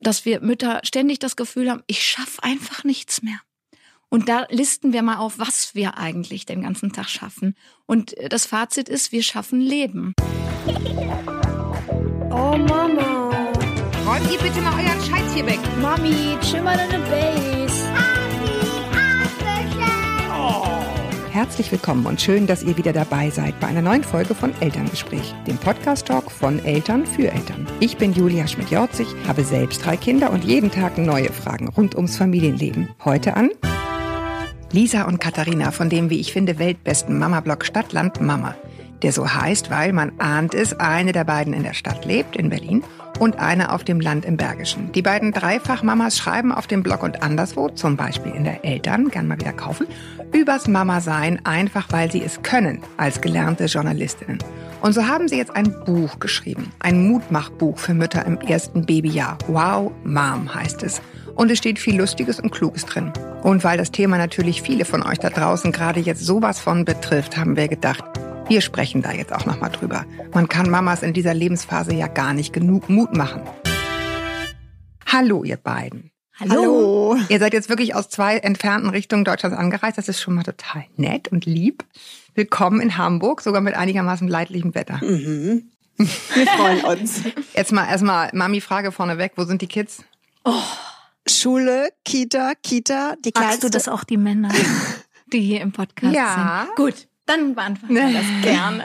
dass wir Mütter ständig das Gefühl haben, ich schaffe einfach nichts mehr. Und da listen wir mal auf, was wir eigentlich den ganzen Tag schaffen. Und äh, das Fazit ist, wir schaffen Leben. Oh Mama. Räumt ihr bitte mal euren Scheiß hier weg. Mami, chill mal deine Base. Herzlich willkommen und schön, dass ihr wieder dabei seid bei einer neuen Folge von Elterngespräch, dem Podcast-Talk von Eltern für Eltern. Ich bin Julia Schmidt-Jorzig, habe selbst drei Kinder und jeden Tag neue Fragen rund ums Familienleben. Heute an Lisa und Katharina von dem, wie ich finde, weltbesten Mama-Blog Stadtland Mama, der so heißt, weil man ahnt es, eine der beiden in der Stadt lebt, in Berlin, und eine auf dem Land im Bergischen. Die beiden Dreifach-Mamas schreiben auf dem Blog und anderswo, zum Beispiel in der Eltern, gern mal wieder kaufen, übers Mama-Sein, einfach weil sie es können, als gelernte Journalistinnen. Und so haben sie jetzt ein Buch geschrieben, ein Mutmachbuch für Mütter im ersten Babyjahr. Wow, Mom heißt es. Und es steht viel Lustiges und Kluges drin. Und weil das Thema natürlich viele von euch da draußen gerade jetzt sowas von betrifft, haben wir gedacht, wir sprechen da jetzt auch nochmal drüber. Man kann Mamas in dieser Lebensphase ja gar nicht genug Mut machen. Hallo, ihr beiden. Hallo. Ihr seid jetzt wirklich aus zwei entfernten Richtungen Deutschlands angereist. Das ist schon mal total nett und lieb. Willkommen in Hamburg, sogar mit einigermaßen leidlichem Wetter. Mhm. Wir freuen uns. Jetzt mal erstmal Mami Frage vorneweg, wo sind die Kids? Oh. Schule, Kita, Kita, die kleinste. Magst du das auch die Männer, die hier im Podcast ja. sind? Gut. Dann beantworten wir das gerne.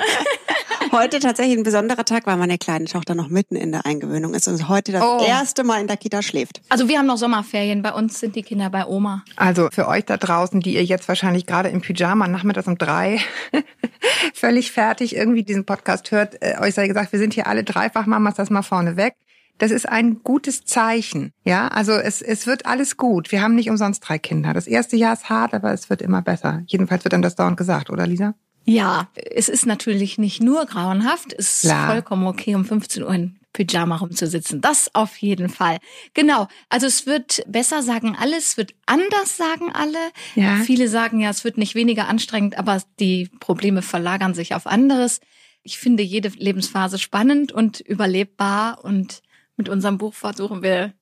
Heute tatsächlich ein besonderer Tag, weil meine kleine Tochter noch mitten in der Eingewöhnung ist und heute das oh. erste Mal in der Kita schläft. Also wir haben noch Sommerferien, bei uns sind die Kinder bei Oma. Also für euch da draußen, die ihr jetzt wahrscheinlich gerade im Pyjama nachmittags um drei völlig fertig irgendwie diesen Podcast hört, äh, euch sei gesagt, wir sind hier alle dreifach Mamas, das mal vorne weg. Das ist ein gutes Zeichen. Ja, also es, es wird alles gut. Wir haben nicht umsonst drei Kinder. Das erste Jahr ist hart, aber es wird immer besser. Jedenfalls wird dann das dauernd gesagt, oder Lisa? Ja, es ist natürlich nicht nur grauenhaft. Es ist Klar. vollkommen okay, um 15 Uhr in Pyjama rumzusitzen. Das auf jeden Fall. Genau. Also es wird besser, sagen alle. Es wird anders, sagen alle. Ja. Viele sagen ja, es wird nicht weniger anstrengend, aber die Probleme verlagern sich auf anderes. Ich finde jede Lebensphase spannend und überlebbar und mit unserem Buch versuchen wir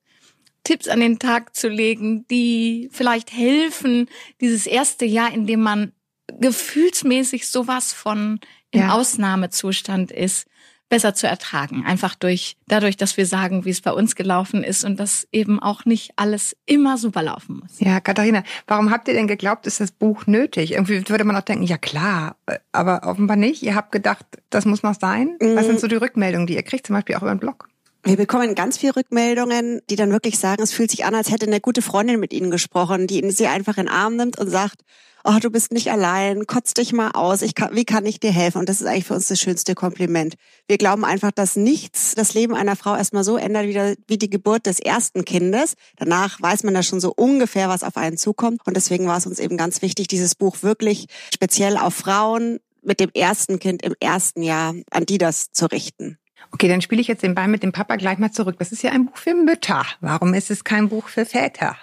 Tipps an den Tag zu legen, die vielleicht helfen, dieses erste Jahr, in dem man gefühlsmäßig sowas von im ja. Ausnahmezustand ist, besser zu ertragen. Einfach durch, dadurch, dass wir sagen, wie es bei uns gelaufen ist und dass eben auch nicht alles immer super laufen muss. Ja, Katharina, warum habt ihr denn geglaubt, ist das Buch nötig? Irgendwie würde man auch denken, ja klar, aber offenbar nicht. Ihr habt gedacht, das muss noch sein. Was sind so die Rückmeldungen, die ihr kriegt, zum Beispiel auch über den Blog? Wir bekommen ganz viele Rückmeldungen, die dann wirklich sagen, es fühlt sich an, als hätte eine gute Freundin mit ihnen gesprochen, die sie einfach in den Arm nimmt und sagt, oh, du bist nicht allein, kotz dich mal aus, ich kann, wie kann ich dir helfen? Und das ist eigentlich für uns das schönste Kompliment. Wir glauben einfach, dass nichts das Leben einer Frau erstmal so ändert wie, wie die Geburt des ersten Kindes. Danach weiß man da schon so ungefähr, was auf einen zukommt. Und deswegen war es uns eben ganz wichtig, dieses Buch wirklich speziell auf Frauen mit dem ersten Kind im ersten Jahr, an die das zu richten. Okay, dann spiele ich jetzt den Ball mit dem Papa gleich mal zurück. Das ist ja ein Buch für Mütter. Warum ist es kein Buch für Väter?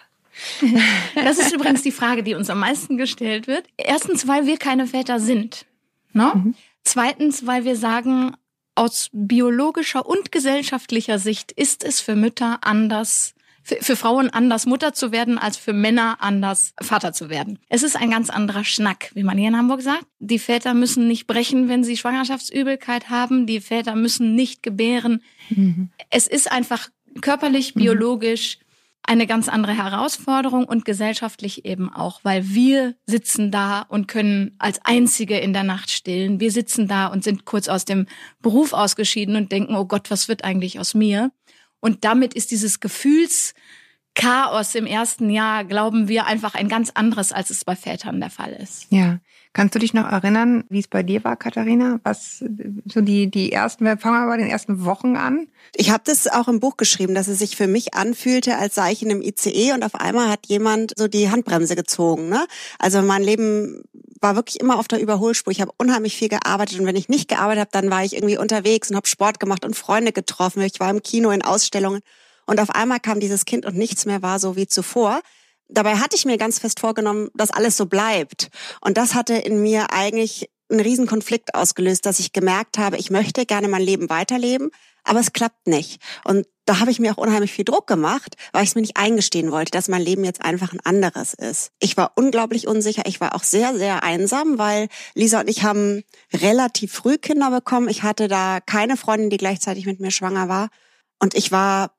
Das ist übrigens die Frage, die uns am meisten gestellt wird. Erstens, weil wir keine Väter sind. Ne? Mhm. Zweitens, weil wir sagen, aus biologischer und gesellschaftlicher Sicht ist es für Mütter anders für, Frauen anders Mutter zu werden, als für Männer anders Vater zu werden. Es ist ein ganz anderer Schnack, wie man hier in Hamburg sagt. Die Väter müssen nicht brechen, wenn sie Schwangerschaftsübelkeit haben. Die Väter müssen nicht gebären. Mhm. Es ist einfach körperlich, mhm. biologisch eine ganz andere Herausforderung und gesellschaftlich eben auch, weil wir sitzen da und können als Einzige in der Nacht stillen. Wir sitzen da und sind kurz aus dem Beruf ausgeschieden und denken, oh Gott, was wird eigentlich aus mir? Und damit ist dieses Gefühlschaos im ersten Jahr, glauben wir, einfach ein ganz anderes, als es bei Vätern der Fall ist. Ja. Kannst du dich noch erinnern, wie es bei dir war, Katharina? Was so die die ersten, wir fangen mal bei den ersten Wochen an. Ich habe das auch im Buch geschrieben, dass es sich für mich anfühlte, als sei ich in einem ICE und auf einmal hat jemand so die Handbremse gezogen. Ne? Also mein Leben war wirklich immer auf der Überholspur. Ich habe unheimlich viel gearbeitet und wenn ich nicht gearbeitet habe, dann war ich irgendwie unterwegs und habe Sport gemacht und Freunde getroffen. Ich war im Kino in Ausstellungen und auf einmal kam dieses Kind und nichts mehr war so wie zuvor. Dabei hatte ich mir ganz fest vorgenommen, dass alles so bleibt. Und das hatte in mir eigentlich einen riesen Konflikt ausgelöst, dass ich gemerkt habe, ich möchte gerne mein Leben weiterleben, aber es klappt nicht. Und da habe ich mir auch unheimlich viel Druck gemacht, weil ich es mir nicht eingestehen wollte, dass mein Leben jetzt einfach ein anderes ist. Ich war unglaublich unsicher. Ich war auch sehr, sehr einsam, weil Lisa und ich haben relativ früh Kinder bekommen. Ich hatte da keine Freundin, die gleichzeitig mit mir schwanger war. Und ich war,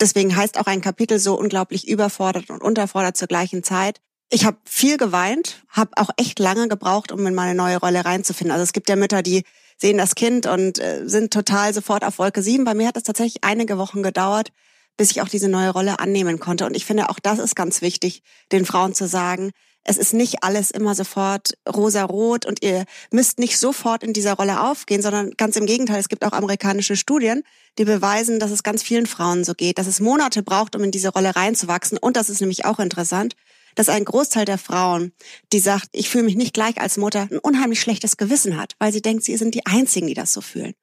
deswegen heißt auch ein Kapitel so unglaublich überfordert und unterfordert zur gleichen Zeit. Ich habe viel geweint, habe auch echt lange gebraucht, um in meine neue Rolle reinzufinden. Also es gibt ja Mütter, die sehen das Kind und äh, sind total sofort auf Wolke 7. Bei mir hat es tatsächlich einige Wochen gedauert, bis ich auch diese neue Rolle annehmen konnte. Und ich finde, auch das ist ganz wichtig, den Frauen zu sagen, es ist nicht alles immer sofort rosa-rot und ihr müsst nicht sofort in dieser Rolle aufgehen, sondern ganz im Gegenteil. Es gibt auch amerikanische Studien, die beweisen, dass es ganz vielen Frauen so geht, dass es Monate braucht, um in diese Rolle reinzuwachsen. Und das ist nämlich auch interessant, dass ein Großteil der Frauen, die sagt, ich fühle mich nicht gleich als Mutter, ein unheimlich schlechtes Gewissen hat, weil sie denkt, sie sind die Einzigen, die das so fühlen.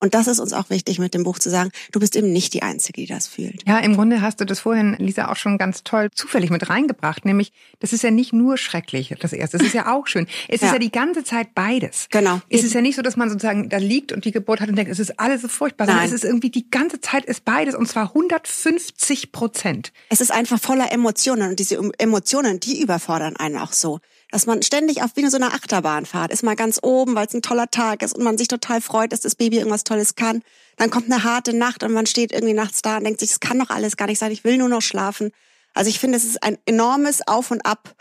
Und das ist uns auch wichtig mit dem Buch zu sagen, du bist eben nicht die Einzige, die das fühlt. Ja, im Grunde hast du das vorhin, Lisa, auch schon ganz toll zufällig mit reingebracht. Nämlich, das ist ja nicht nur schrecklich, das erste. Das ist ja auch schön. Es ja. ist ja die ganze Zeit beides. Genau. Es ist ja nicht so, dass man sozusagen da liegt und die Geburt hat und denkt, es ist alles so furchtbar. Nein. Es ist irgendwie die ganze Zeit ist beides und zwar 150 Prozent. Es ist einfach voller Emotionen und diese Emotionen, die überfordern einen auch so dass man ständig auf wie so eine Achterbahn fahrt, ist mal ganz oben, weil es ein toller Tag ist und man sich total freut, dass das Baby irgendwas Tolles kann. Dann kommt eine harte Nacht und man steht irgendwie nachts da und denkt sich, es kann doch alles gar nicht sein, ich will nur noch schlafen. Also ich finde, es ist ein enormes Auf und Ab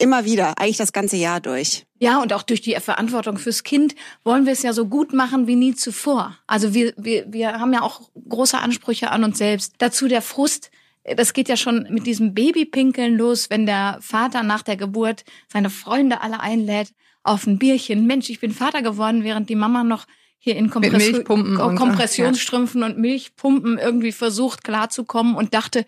immer wieder, eigentlich das ganze Jahr durch. Ja, und auch durch die Verantwortung fürs Kind wollen wir es ja so gut machen wie nie zuvor. Also wir, wir, wir haben ja auch große Ansprüche an uns selbst. Dazu der Frust, das geht ja schon mit diesem Babypinkeln los, wenn der Vater nach der Geburt seine Freunde alle einlädt auf ein Bierchen. Mensch, ich bin Vater geworden, während die Mama noch hier in Kompress Kompressionsstrümpfen und, ja. und Milchpumpen irgendwie versucht klarzukommen und dachte,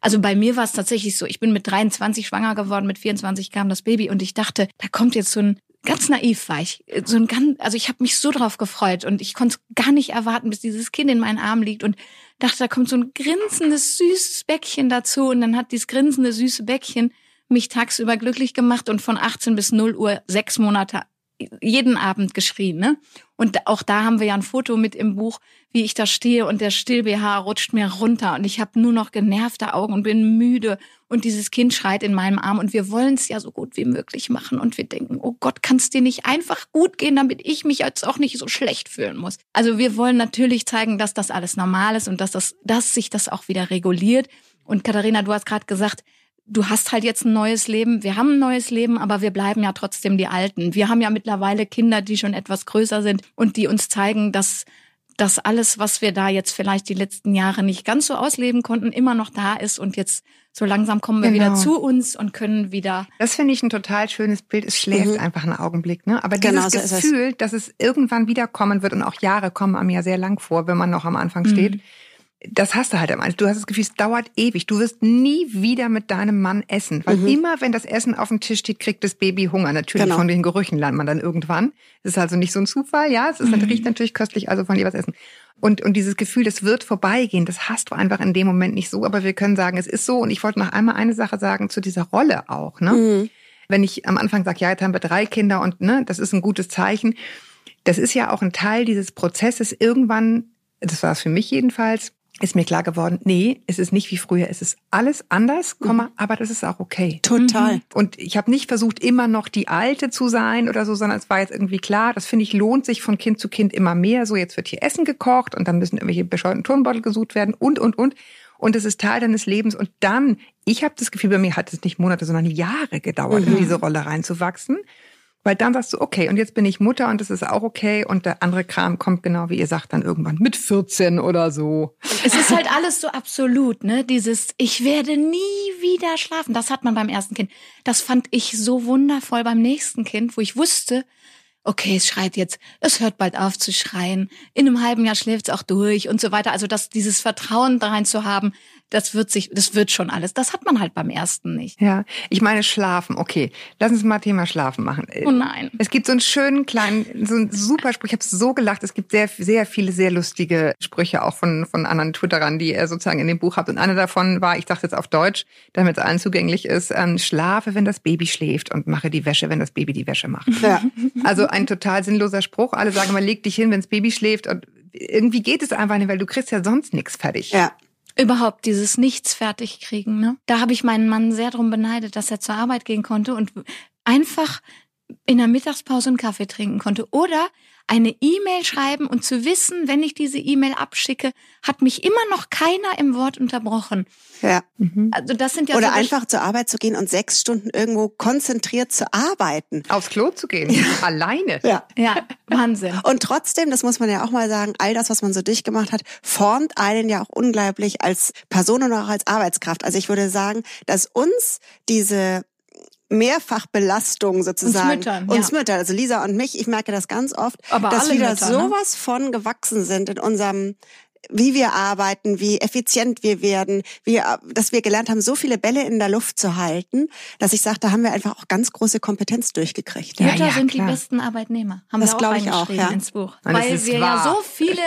also bei mir war es tatsächlich so, ich bin mit 23 schwanger geworden, mit 24 kam das Baby und ich dachte, da kommt jetzt so ein ganz naiv war ich. So ein ganz, also ich habe mich so drauf gefreut und ich konnte gar nicht erwarten, bis dieses Kind in meinen Arm liegt und dachte, da kommt so ein grinsendes, süßes Bäckchen dazu und dann hat dieses grinsende, süße Bäckchen mich tagsüber glücklich gemacht und von 18 bis 0 Uhr sechs Monate jeden Abend geschrien, ne? Und auch da haben wir ja ein Foto mit im Buch, wie ich da stehe und der Still-BH rutscht mir runter und ich habe nur noch genervte Augen und bin müde und dieses Kind schreit in meinem Arm und wir wollen es ja so gut wie möglich machen und wir denken, oh Gott, kann es dir nicht einfach gut gehen, damit ich mich jetzt auch nicht so schlecht fühlen muss. Also wir wollen natürlich zeigen, dass das alles normal ist und dass das, dass sich das auch wieder reguliert. Und Katharina, du hast gerade gesagt, du hast halt jetzt ein neues Leben, wir haben ein neues Leben, aber wir bleiben ja trotzdem die Alten. Wir haben ja mittlerweile Kinder, die schon etwas größer sind und die uns zeigen, dass dass alles, was wir da jetzt vielleicht die letzten Jahre nicht ganz so ausleben konnten, immer noch da ist und jetzt so langsam kommen wir genau. wieder zu uns und können wieder. Das finde ich ein total schönes Bild. Es schläft mhm. einfach einen Augenblick, ne? Aber dieses genau, so Gefühl, dass es irgendwann wiederkommen wird und auch Jahre kommen einem ja sehr lang vor, wenn man noch am Anfang steht. Mhm das hast du halt immer. Du hast das Gefühl, es dauert ewig. Du wirst nie wieder mit deinem Mann essen. Weil mhm. immer, wenn das Essen auf dem Tisch steht, kriegt das Baby Hunger. Natürlich genau. von den Gerüchen lernt man dann irgendwann. Das ist also nicht so ein Zufall, ja. Es ist, mhm. riecht natürlich köstlich, also von dir was essen. Und, und dieses Gefühl, das wird vorbeigehen, das hast du einfach in dem Moment nicht so. Aber wir können sagen, es ist so. Und ich wollte noch einmal eine Sache sagen zu dieser Rolle auch, ne? Mhm. Wenn ich am Anfang sage, ja, jetzt haben wir drei Kinder und ne, das ist ein gutes Zeichen. Das ist ja auch ein Teil dieses Prozesses. Irgendwann, das war es für mich jedenfalls, ist mir klar geworden, nee, es ist nicht wie früher, es ist alles anders, Komma, mhm. aber das ist auch okay. Total. Mhm. Und ich habe nicht versucht, immer noch die Alte zu sein oder so, sondern es war jetzt irgendwie klar, das finde ich lohnt sich von Kind zu Kind immer mehr. So, jetzt wird hier Essen gekocht und dann müssen irgendwelche bescheuerten Turnbeutel gesucht werden und, und, und. Und es ist Teil deines Lebens. Und dann, ich habe das Gefühl, bei mir hat es nicht Monate, sondern Jahre gedauert, mhm. in diese Rolle reinzuwachsen. Weil dann sagst du, okay, und jetzt bin ich Mutter und das ist auch okay. Und der andere Kram kommt genau, wie ihr sagt, dann irgendwann mit 14 oder so. Es ist halt alles so absolut, ne? Dieses, ich werde nie wieder schlafen. Das hat man beim ersten Kind. Das fand ich so wundervoll beim nächsten Kind, wo ich wusste, okay, es schreit jetzt, es hört bald auf zu schreien, in einem halben Jahr schläft es auch durch und so weiter. Also dass dieses Vertrauen da rein zu haben, das wird sich, das wird schon alles. Das hat man halt beim ersten nicht. Ja, ich meine Schlafen. Okay, lass uns mal Thema Schlafen machen. Oh nein. Es gibt so einen schönen kleinen, so einen super Spruch. Ich habe so gelacht. Es gibt sehr, sehr viele sehr lustige Sprüche auch von von anderen Twitterern, die ihr sozusagen in dem Buch habt. Und eine davon war, ich dachte jetzt auf Deutsch, damit es allen zugänglich ist: ähm, Schlafe, wenn das Baby schläft und mache die Wäsche, wenn das Baby die Wäsche macht. Ja. Also ein total sinnloser Spruch. Alle sagen immer, leg dich hin, wenn das Baby schläft und irgendwie geht es einfach nicht, weil du kriegst ja sonst nichts fertig. Ja. Überhaupt dieses Nichts fertig kriegen, ne? Da habe ich meinen Mann sehr drum beneidet, dass er zur Arbeit gehen konnte und einfach in der Mittagspause einen Kaffee trinken konnte oder eine E-Mail schreiben und zu wissen, wenn ich diese E-Mail abschicke, hat mich immer noch keiner im Wort unterbrochen. Ja. Also das sind ja Oder so einfach zur Arbeit zu gehen und sechs Stunden irgendwo konzentriert zu arbeiten. Aufs Klo zu gehen, alleine. Ja. ja Wahnsinn. Und trotzdem, das muss man ja auch mal sagen, all das, was man so durchgemacht hat, formt einen ja auch unglaublich als Person und auch als Arbeitskraft. Also ich würde sagen, dass uns diese Mehrfachbelastung sozusagen. Uns Müttern, Uns ja. Mütter, also Lisa und mich, ich merke das ganz oft, Aber dass wir da Mütter, ne? sowas von gewachsen sind in unserem wie wir arbeiten, wie effizient wir werden, wie, dass wir gelernt haben, so viele Bälle in der Luft zu halten, dass ich sage, da haben wir einfach auch ganz große Kompetenz durchgekriegt. Ja, Mütter ja, sind klar. die besten Arbeitnehmer. Haben Das wir auch ich auch, ja. ins Buch. Und Weil wir wahr. ja so viele,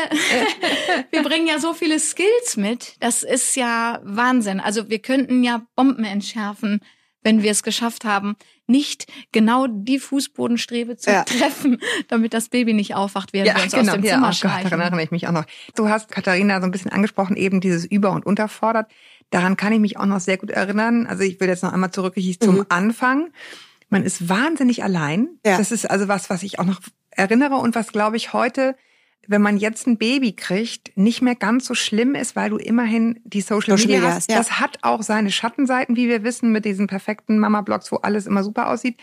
wir bringen ja so viele Skills mit. Das ist ja Wahnsinn. Also wir könnten ja Bomben entschärfen, wenn wir es geschafft haben, nicht genau die Fußbodenstrebe zu Ja. treffen, damit das Baby nicht aufwacht, während wir uns aus dem ja, Zimmer oh Gott, schleichen. daran erinnere ich mich auch noch. Du hast Katharina so ein bisschen angesprochen, eben dieses Über- und Unterfordert. Daran kann ich mich auch noch sehr gut erinnern. Also ich will jetzt noch einmal zurück ich zum Anfang. Man ist wahnsinnig allein. Ja. Das ist also was, was ich auch noch erinnere und was, glaube ich, heute, wenn man jetzt ein Baby kriegt, nicht mehr ganz so schlimm ist, weil du immerhin die Social, Social Media, Media hast. ja. Das hat auch seine Schattenseiten, wie wir wissen, mit diesen perfekten Mama-Blogs, wo alles immer super aussieht.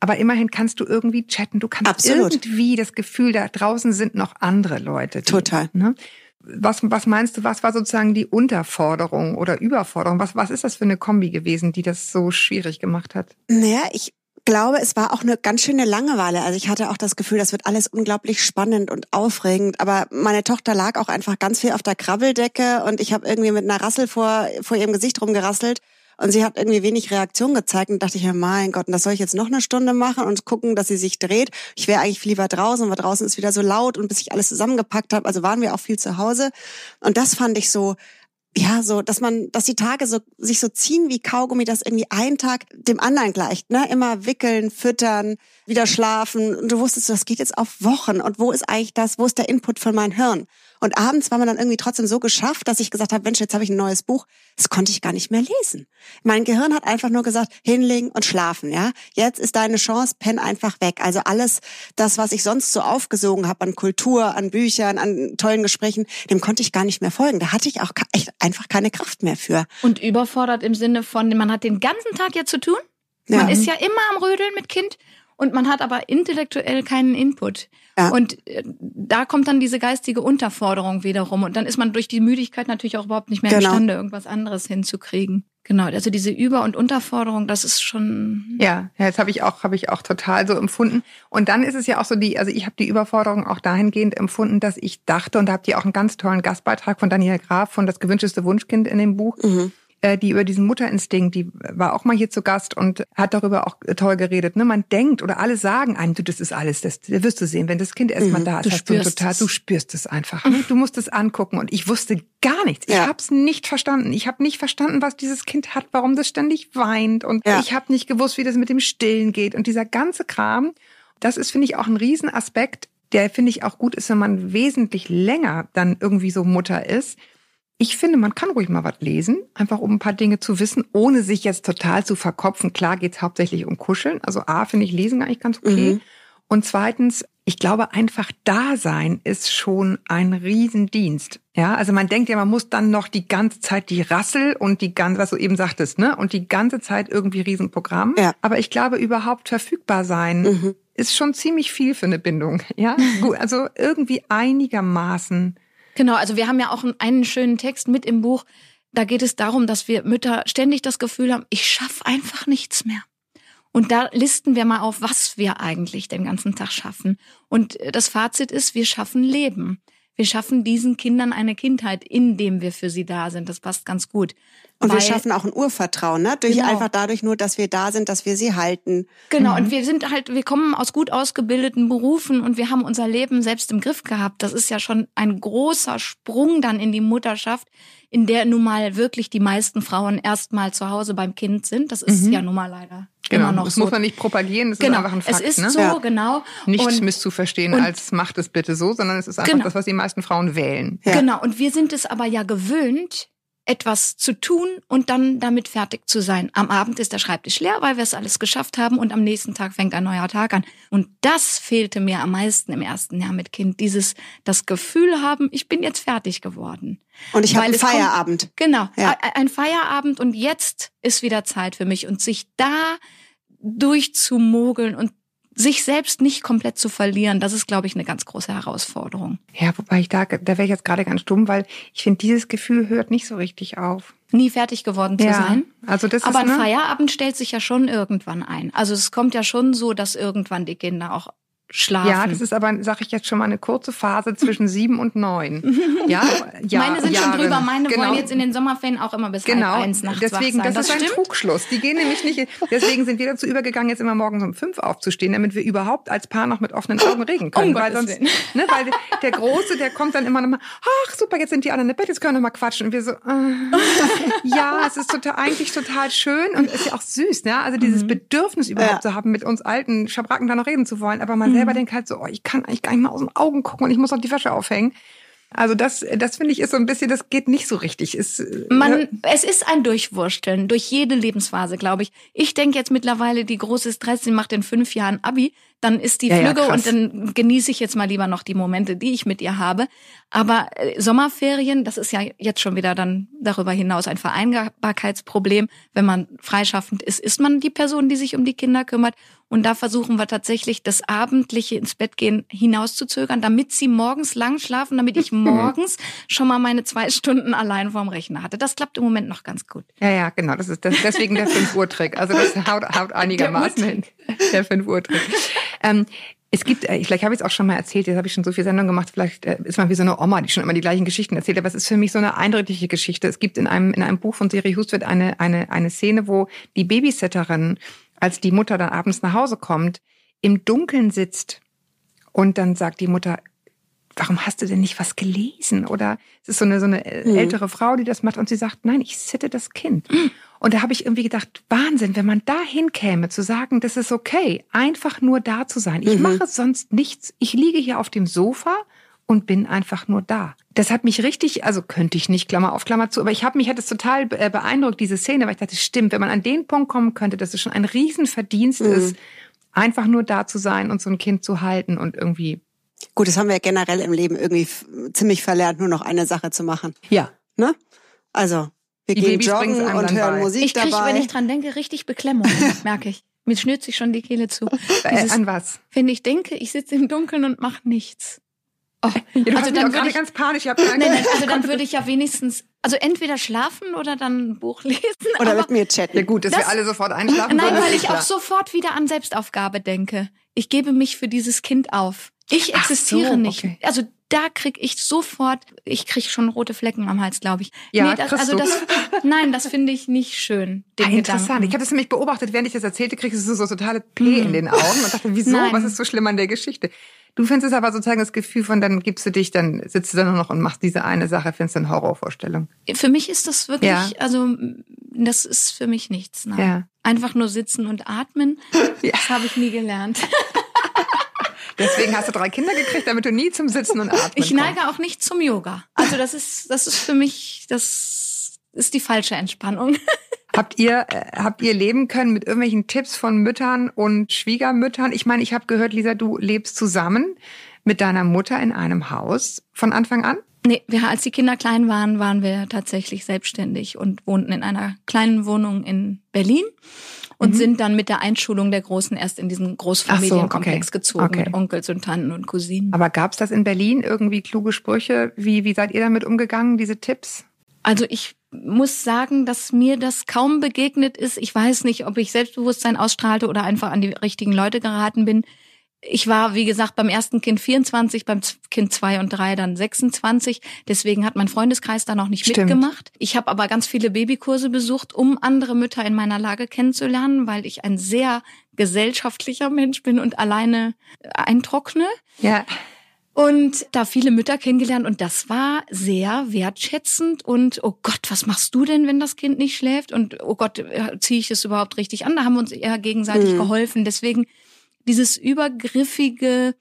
Aber immerhin kannst du irgendwie chatten. Du kannst Absolut. irgendwie das Gefühl, da draußen sind noch andere Leute. Die, Total. Ne? Was, was meinst du, was war sozusagen die Unterforderung oder Überforderung? Was, was ist das für eine Kombi gewesen, die das so schwierig gemacht hat? Naja, ich glaube, es war auch eine ganz schöne Langeweile. Also ich hatte auch das Gefühl, das wird alles unglaublich spannend und aufregend. Aber meine Tochter lag auch einfach ganz viel auf der Krabbeldecke und ich habe irgendwie mit einer Rassel vor, vor ihrem Gesicht rumgerasselt. Und sie hat irgendwie wenig Reaktion gezeigt und dachte ich mir, mein Gott, und das soll ich jetzt noch eine Stunde machen und gucken, dass sie sich dreht. Ich wäre eigentlich lieber draußen, weil draußen ist wieder so laut und bis ich alles zusammengepackt habe, also waren wir auch viel zu Hause. Und das fand ich so, ja, so, dass man, dass die Tage so, sich so ziehen wie Kaugummi, dass irgendwie ein Tag dem anderen gleicht, ne? Immer wickeln, füttern, wieder schlafen. Und du wusstest, das geht jetzt auf Wochen. Und wo ist eigentlich das, wo ist der Input von meinem Hirn? Und abends war man dann irgendwie trotzdem so geschafft, dass ich gesagt habe, Mensch, jetzt habe ich ein neues Buch. Das konnte ich gar nicht mehr lesen. Mein Gehirn hat einfach nur gesagt, hinlegen und schlafen, ja. Jetzt ist deine Chance, penn einfach weg. Also alles, das, was ich sonst so aufgesogen habe an Kultur, an Büchern, an tollen Gesprächen, dem konnte ich gar nicht mehr folgen. Da hatte ich auch echt einfach keine Kraft mehr für. Und überfordert im Sinne von, man hat den ganzen Tag ja zu tun. Ja. Man ist ja immer am Rödeln mit Kind und man hat aber intellektuell keinen Input. Ja. Und äh, da kommt dann diese geistige Unterforderung wiederum. Und dann ist man durch die Müdigkeit natürlich auch überhaupt nicht mehr Genau. imstande, irgendwas anderes hinzukriegen. Genau, also diese Über- und Unterforderung, das ist schon. Ja, das habe ich auch, habe ich auch total so empfunden. Und dann ist es ja auch so die, also ich habe die Überforderung auch dahingehend empfunden, dass ich dachte, und da habt ihr auch einen ganz tollen Gastbeitrag von Daniel Graf von Das gewünschteste Wunschkind in dem Buch. äh, Die über diesen Mutterinstinkt, die war auch mal hier zu Gast und hat darüber auch toll geredet. Ne? Man denkt oder alle sagen einem, du, das ist alles, das, das wirst du sehen, wenn das Kind erstmal da ist, du spürst total, es. du spürst es einfach. Ne? Du musst es angucken und ich wusste gar nichts. Ich Ja. habe es nicht verstanden. Ich habe nicht verstanden, was dieses Kind hat, warum das ständig weint und Ja. ich habe nicht gewusst, wie das mit dem Stillen geht und dieser ganze Kram. Das ist, finde ich, auch ein Riesenaspekt, der, finde ich, auch gut ist, wenn man wesentlich länger dann irgendwie so Mutter ist. Ich finde, man kann ruhig mal was lesen, einfach um ein paar Dinge zu wissen, ohne sich jetzt total zu verkopfen. Klar geht's hauptsächlich um Kuscheln. Also A, finde ich Lesen eigentlich ganz okay. Und zweitens, ich glaube, einfach da sein ist schon ein Riesendienst. Ja, also man denkt ja, man muss dann noch die ganze Zeit die Rassel und die ganze, was du eben sagtest, ne, und die ganze Zeit irgendwie Riesenprogramm. Ja. Aber ich glaube, überhaupt verfügbar sein ist schon ziemlich viel für eine Bindung. Ja, gut, also irgendwie einigermaßen. Genau, also wir haben ja auch einen- schönen Text mit im Buch. Da geht es darum, dass wir Mütter ständig das Gefühl haben, ich schaffe einfach nichts mehr. Und da listen wir mal auf, was wir eigentlich den ganzen Tag schaffen. Und äh, das Fazit ist, wir schaffen Leben. Wir schaffen diesen Kindern eine Kindheit, indem wir für sie da sind. Das passt ganz gut. Und wir Weil- schaffen auch ein Urvertrauen, ne? Durch Genau. einfach dadurch nur, dass wir da sind, dass wir sie halten. Genau, und wir sind halt, wir kommen aus gut ausgebildeten Berufen und wir haben unser Leben selbst im Griff gehabt. Das ist ja schon ein großer Sprung dann in die Mutterschaft, in der nun mal wirklich die meisten Frauen erstmal zu Hause beim Kind sind. Das ist ja nun mal leider. Genau, immer noch das so. muss man nicht propagieren, das genau, ist einfach ein Fakt. es ist ne? so, Ja. genau. Nicht Und- misszuverstehen und- als macht es bitte so, sondern es ist einfach Genau. das, was die meisten Frauen wählen. Ja. Genau, und wir sind es aber ja gewöhnt, etwas zu tun und dann damit fertig zu sein. Am Abend ist der Schreibtisch leer, weil wir es alles geschafft haben und am nächsten Tag fängt ein neuer Tag an. Und das fehlte mir am meisten im ersten Jahr mit Kind. Dieses, das Gefühl haben, ich bin jetzt fertig geworden. Und ich habe einen es kommt- Feierabend. Genau, Ja. ein Feierabend und jetzt ist wieder Zeit für mich und sich da durchzumogeln und sich selbst nicht komplett zu verlieren, das ist, glaube ich, eine ganz große Herausforderung. Ja, wobei ich da, da wäre ich jetzt gerade ganz stumm, weil ich finde, dieses Gefühl hört nicht so richtig auf. Nie fertig geworden zu sein. Also das Aber ist, ein ne? Feierabend stellt sich ja schon irgendwann ein. Also es kommt ja schon so, dass irgendwann die Kinder auch schlafen. Ja, das ist aber, sag ich jetzt schon mal, eine kurze Phase zwischen sieben und neun. Ja, ja meine sind schon Jahre. drüber, meine genau. wollen jetzt in den Sommerferien auch immer bis Genau, halb eins nachts deswegen, wach sein. das, ist ein stimmt. Trugschluss. Die gehen nämlich nicht, deswegen sind wir dazu übergegangen, jetzt immer morgens um fünf aufzustehen, damit wir überhaupt als Paar noch mit offenen Augen reden können. Um weil Gottes sonst, ne, weil der Große, der kommt dann immer noch mal, ach super, jetzt sind die anderen im Bett, jetzt können wir noch mal quatschen. Und wir so, äh, ja, es ist total, eigentlich total schön und ist ja auch süß, ne? Also dieses Bedürfnis überhaupt Ja. zu haben, mit uns alten Schabracken da noch reden zu wollen. Aber man Mhm. Selber denkt halt so, oh, ich kann eigentlich gar nicht mal aus den Augen gucken und ich muss noch die Wäsche aufhängen. Also das, das finde ich ist so ein bisschen, das geht nicht so richtig. Ist, äh, Man, es ist ein Durchwursteln durch jede Lebensphase, glaube ich. Ich denke jetzt mittlerweile, die große Stress, die macht in fünf Jahren Abi, dann ist die Ja, ja, Flügge krass. und dann genieße ich jetzt mal lieber noch die Momente, die ich mit ihr habe. Aber äh, Sommerferien, das ist ja jetzt schon wieder dann darüber hinaus ein Vereinbarkeitsproblem. Wenn man freischaffend ist, ist man die Person, die sich um die Kinder kümmert. Und da versuchen wir tatsächlich, das abendliche ins Bett gehen hinauszuzögern, damit sie morgens lang schlafen, damit ich morgens schon mal meine zwei Stunden allein vorm Rechner hatte. Das klappt im Moment noch ganz gut. Ja, ja, genau. Das ist das, deswegen der 5 Uhr Trick. Also das haut, haut einigermaßen hin. Der 5 Uhr Trick. Ähm, es gibt, äh, vielleicht habe ich es auch schon mal erzählt, jetzt habe ich schon so viel Sendung gemacht, vielleicht äh, ist man wie so eine Oma, die schon immer die gleichen Geschichten erzählt, aber es ist für mich so eine eindrückliche Geschichte. Es gibt in einem, in einem Buch von Siri Hustvedt eine, eine, eine Szene, wo die Babysitterin, als die Mutter dann abends nach Hause kommt, im Dunkeln sitzt und dann sagt die Mutter, warum hast du denn nicht was gelesen? Oder es ist so eine, so eine äh, ältere Frau, die das macht und sie sagt, nein, ich sitte das Kind. Und da habe ich irgendwie gedacht, Wahnsinn, wenn man da hinkäme, zu sagen, das ist okay, einfach nur da zu sein. Ich mache sonst nichts. Ich liege hier auf dem Sofa und bin einfach nur da. Das hat mich richtig, also könnte ich nicht, Klammer auf Klammer zu, aber ich habe mich hat es total äh, beeindruckt, diese Szene, weil ich dachte, stimmt, wenn man an den Punkt kommen könnte, dass es schon ein Riesenverdienst ist, einfach nur da zu sein und so ein Kind zu halten und irgendwie Gut, das haben wir ja generell im Leben irgendwie ziemlich verlernt, nur noch eine Sache zu machen. ja, Ne? Also, wir Die gehen Babys joggen und hören bei. Musik Ich kriege, dabei. wenn ich dran denke, richtig Beklemmung, merke ich. Mir schnürt sich schon die Kehle zu. Äh, Dieses, an was? wenn ich denke, ich sitze im Dunkeln und mache nichts. Oh, Ja, du also dann würde ich, ganz panisch. Ich hab nein, nein, also dann würde ich ja wenigstens, also entweder schlafen oder dann ein Buch lesen. Oder aber, mit mir chatten. ja gut, dass wir Das- alle sofort einschlafen Nein, weil ich klar. auch sofort wieder an Selbstaufgabe denke. Ich gebe mich für dieses Kind auf. Ich existiere so, nicht. okay. Also da krieg ich sofort, ich krieg schon rote Flecken am Hals, glaube ich. Ja, das, kriegst also das, nein, das finde ich nicht schön. Ah, interessant. Gedanken. Ich habe das nämlich beobachtet, während ich das erzählte, kriegst du so totale P in den Augen und dachte, wieso? Nein. Was ist so schlimm an der Geschichte? Du findest es aber sozusagen das Gefühl von, dann gibst du dich, dann sitzt du da nur noch und machst diese eine Sache, findest du eine Horrorvorstellung. Für mich ist das wirklich, Ja. also das ist für mich nichts. Nein. Ja. Einfach nur sitzen und atmen, das habe ich nie gelernt. Deswegen hast du drei Kinder gekriegt, damit du nie zum Sitzen und Atmen Ich kommst. neige auch nicht zum Yoga. Also das ist, das ist für mich, das ist die falsche Entspannung. Habt ihr, äh, habt ihr leben können mit irgendwelchen Tipps von Müttern und Schwiegermüttern? Ich meine, ich habe gehört, Lisa, du lebst zusammen mit deiner Mutter in einem Haus von Anfang an? Nee, wir, als die Kinder klein waren, waren wir tatsächlich selbstständig und wohnten in einer kleinen Wohnung in Berlin und sind dann mit der Einschulung der Großen erst in diesen Großfamilienkomplex okay. gezogen Okay. mit Onkels und Tanten und Cousinen. Aber gab's das in Berlin irgendwie kluge Sprüche? Wie, wie seid ihr damit umgegangen, diese Tipps? Also ich muss sagen, dass mir das kaum begegnet ist. Ich weiß nicht, ob ich Selbstbewusstsein ausstrahlte oder einfach an die richtigen Leute geraten bin. Ich war, wie gesagt, beim ersten Kind 24, beim Kind zwei und drei dann 26. Deswegen hat mein Freundeskreis da noch nicht Stimmt. mitgemacht. Ich habe aber ganz viele Babykurse besucht, um andere Mütter in meiner Lage kennenzulernen, weil ich ein sehr gesellschaftlicher Mensch bin und alleine eintrockne. Ja. und da viele Mütter kennengelernt und das war sehr wertschätzend und oh Gott, was machst du denn, wenn das Kind nicht schläft und oh Gott, äh, ziehe ich es überhaupt richtig an? Da haben wir uns eher gegenseitig Mhm. geholfen. Deswegen dieses übergriffige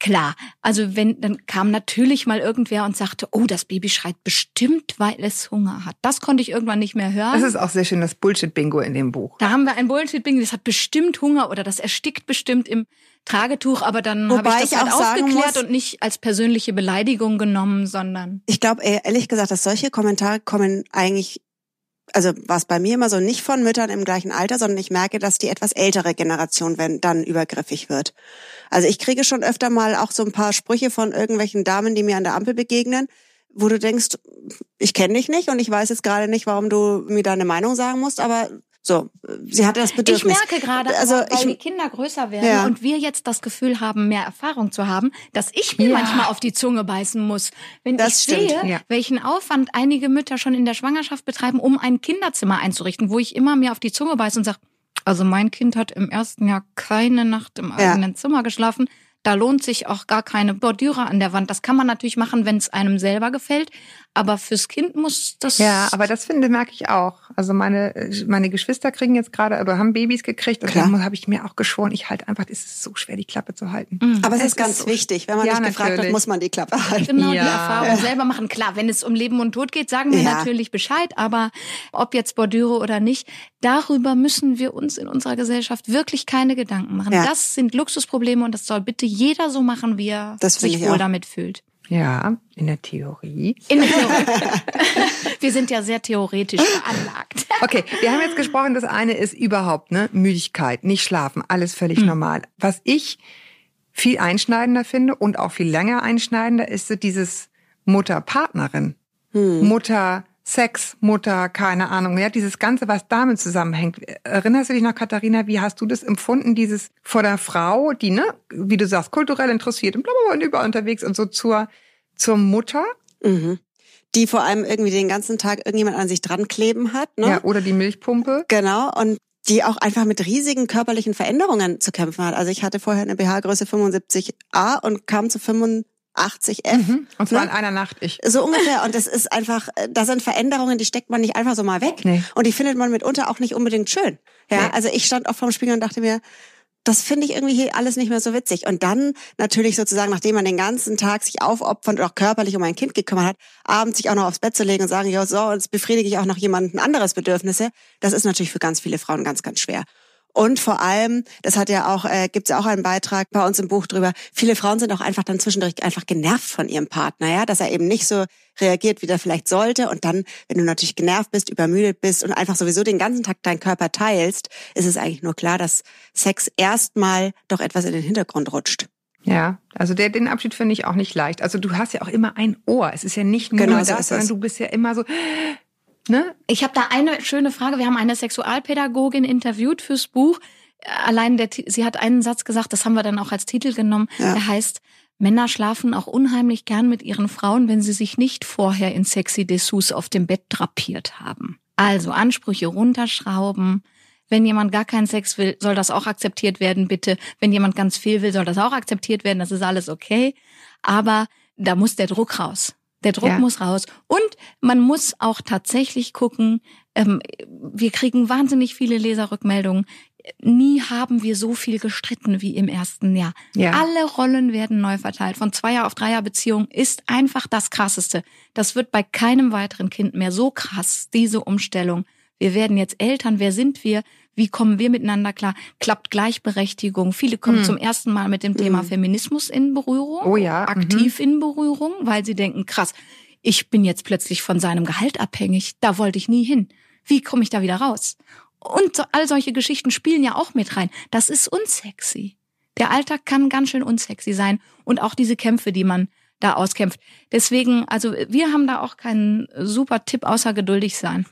Klar, also wenn, dann kam natürlich mal irgendwer und sagte, oh, das Baby schreit bestimmt, weil es Hunger hat. Das konnte ich irgendwann nicht mehr hören. Das ist auch sehr schön, das Bullshit-Bingo in dem Buch. Da haben wir ein Bullshit-Bingo, das hat bestimmt Hunger oder das erstickt bestimmt im Tragetuch, aber dann habe ich das ich halt aufgeklärt muss- und nicht als persönliche Beleidigung genommen, sondern Ich glaube ehrlich gesagt, dass solche Kommentare kommen eigentlich, also was bei mir immer so nicht von Müttern im gleichen Alter, sondern ich merke, dass die etwas ältere Generation wenn dann übergriffig wird. Also ich kriege schon öfter mal auch so ein paar Sprüche von irgendwelchen Damen, die mir an der Ampel begegnen, wo du denkst, ich kenne dich nicht und ich weiß jetzt gerade nicht, warum du mir deine Meinung sagen musst, aber so, sie hatte das ich Bedürfnis. merke gerade, also weil ich, die Kinder größer werden Ja. und wir jetzt das Gefühl haben, mehr Erfahrung zu haben, dass ich mir Ja. manchmal auf die Zunge beißen muss. Wenn Das ich stimmt, sehe, ja. welchen Aufwand einige Mütter schon in der Schwangerschaft betreiben, um ein Kinderzimmer einzurichten, wo ich immer mir auf die Zunge beiße und sage, also mein Kind hat im ersten Jahr keine Nacht im eigenen Zimmer geschlafen. Da lohnt sich auch gar keine Bordüre an der Wand. Das kann man natürlich machen, wenn es einem selber gefällt. Aber fürs Kind muss das. Ja, aber das finde merke ich auch. Also meine meine Geschwister kriegen jetzt gerade oder haben Babys gekriegt und dann habe ich mir auch geschworen, ich halte einfach, es ist so schwer die Klappe zu halten. Mhm. aber es Es ist ganz ist so- wichtig, wenn man Ja, nicht gefragt natürlich. hat, muss man die Klappe halten. Genau, die Ja. Erfahrung selber machen. Klar, wenn es um Leben und Tod geht, sagen wir Ja. natürlich Bescheid. Aber ob jetzt Bordüre oder nicht, darüber müssen wir uns in unserer Gesellschaft wirklich keine Gedanken machen. Ja. Das sind Luxusprobleme und das soll bitte jeder so machen, wie er Das sich ich wohl auch. damit fühlt. Ja, in der Theorie. In der Theorie. wir sind ja sehr theoretisch veranlagt. Okay, wir haben jetzt gesprochen, das eine ist überhaupt, ne, Müdigkeit, nicht schlafen, alles völlig normal. Was ich viel einschneidender finde und auch viel länger einschneidender ist so dieses Mutter-Partnerin. Mutter, Sex, Mutter, keine Ahnung, ja, dieses Ganze, was damit zusammenhängt. Erinnerst du dich noch, Katharina, wie hast du das empfunden, dieses vor der Frau, die, ne, wie du sagst, kulturell interessiert und blablabla und überall unterwegs und so zur, zur Mutter? Mhm. Die vor allem irgendwie den ganzen Tag irgendjemand an sich dran kleben hat, ne? Ja, oder die Milchpumpe. Genau, und die auch einfach mit riesigen körperlichen Veränderungen zu kämpfen hat. Also ich hatte vorher eine BH-Größe 75a und kam zu 85f. Mhm. Und zwar Ne? in einer Nacht. Ich, So ungefähr. Und das ist einfach, äh, da sind Veränderungen, die steckt man nicht einfach so mal weg. Nee. Und die findet man mitunter auch nicht unbedingt schön. Ja, Nee. also ich stand auch vorm Spiegel und dachte mir, das finde ich irgendwie hier alles nicht mehr so witzig. Und dann natürlich sozusagen, nachdem man den ganzen Tag sich aufopfernd und auch körperlich um ein Kind gekümmert hat, abends sich auch noch aufs Bett zu legen und sagen, ja, so, jetzt befriedige ich auch noch jemanden anderes Bedürfnisse, das ist natürlich für ganz viele Frauen ganz, ganz schwer. Und vor allem, das hat ja auch, äh, gibt es ja auch einen Beitrag bei uns im Buch drüber, viele Frauen sind auch einfach dann zwischendurch einfach genervt von ihrem Partner, ja, dass er eben nicht so reagiert, wie der vielleicht sollte. Und dann, wenn du natürlich genervt bist, übermüdet bist und einfach sowieso den ganzen Tag deinen Körper teilst, ist es eigentlich nur klar, dass Sex erstmal doch etwas in den Hintergrund rutscht. Ja, also der, den Abschied finde ich auch nicht leicht. Also du hast ja auch immer ein Ohr. Es ist ja nicht nur Genau so das, ist sondern du bist ja immer so, ne? Ich habe da eine schöne Frage. Wir haben eine Sexualpädagogin interviewt fürs Buch. Allein der, sie hat einen Satz gesagt, das haben wir dann auch als Titel genommen. Ja. Der heißt, Männer schlafen auch unheimlich gern mit ihren Frauen, wenn sie sich nicht vorher in sexy Dessous auf dem Bett drapiert haben. Also Ansprüche runterschrauben. Wenn jemand gar keinen Sex will, soll das auch akzeptiert werden, bitte. Wenn jemand ganz viel will, soll das auch akzeptiert werden. Das ist alles okay. Aber da muss der Druck raus. Der Druck Ja. muss raus. Und man muss auch tatsächlich gucken, ähm, wir kriegen wahnsinnig viele Leserrückmeldungen. Nie haben wir so viel gestritten wie im ersten Jahr. Ja. Alle Rollen werden neu verteilt. Von Zweier auf Dreier Beziehung ist einfach das Krasseste. Das wird bei keinem weiteren Kind mehr so krass, diese Umstellung. Wir werden jetzt Eltern. Wer sind wir? Wie kommen wir miteinander klar? Klappt Gleichberechtigung? Viele kommen Hm. zum ersten Mal mit dem Thema Feminismus in Berührung. Oh ja, mhm. Aktiv in Berührung, weil sie denken, krass, ich bin jetzt plötzlich von seinem Gehalt abhängig. Da wollte ich nie hin. Wie komme ich da wieder raus? Und so, all solche Geschichten spielen ja auch mit rein. Das ist unsexy. Der Alltag kann ganz schön unsexy sein. Und auch diese Kämpfe, die man da auskämpft. Deswegen, also wir haben da auch keinen super Tipp außer geduldig sein.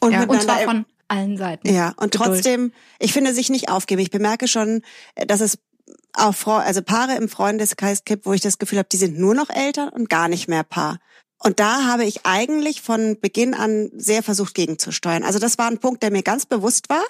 Und, Ja, Und zwar von allen Seiten. Ja, und Geduld. trotzdem, ich finde, sich nicht aufgeben. Ich bemerke schon, äh, dass es auch Frau, also Paare im Freundeskreis gibt, wo ich das Gefühl habe, die sind nur noch Eltern und gar nicht mehr Paar. Und da habe ich eigentlich von Beginn an sehr versucht gegenzusteuern. Also das war ein Punkt, der mir ganz bewusst war,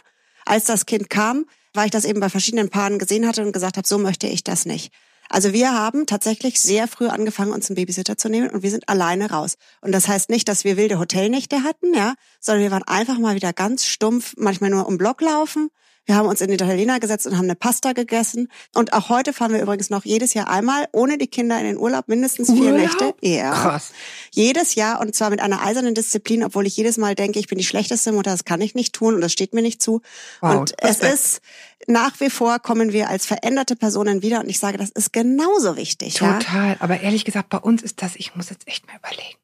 als das Kind kam, weil ich das eben bei verschiedenen Paaren gesehen hatte und gesagt habe, so möchte ich das nicht. Also wir haben tatsächlich sehr früh angefangen, uns einen Babysitter zu nehmen und wir sind alleine raus. Und das heißt nicht, dass wir wilde Hotelnächte hatten, ja, sondern wir waren einfach mal wieder ganz stumpf, manchmal nur um Block laufen. Wir haben uns in den Italiener gesetzt und haben eine Pasta gegessen. Und auch heute fahren wir übrigens noch jedes Jahr einmal ohne die Kinder in den Urlaub, mindestens vier Urlaub? Nächte. Ja. Krass. Jedes Jahr und zwar mit einer eisernen Disziplin, obwohl ich jedes Mal denke, ich bin die schlechteste Mutter, das kann ich nicht tun und das steht mir nicht zu. Wow, und es Respekt. ist nach wie vor kommen wir als veränderte Personen wieder und ich sage, das ist genauso wichtig. Ja? Total. Aber ehrlich gesagt, bei uns ist das, ich muss jetzt echt mal überlegen.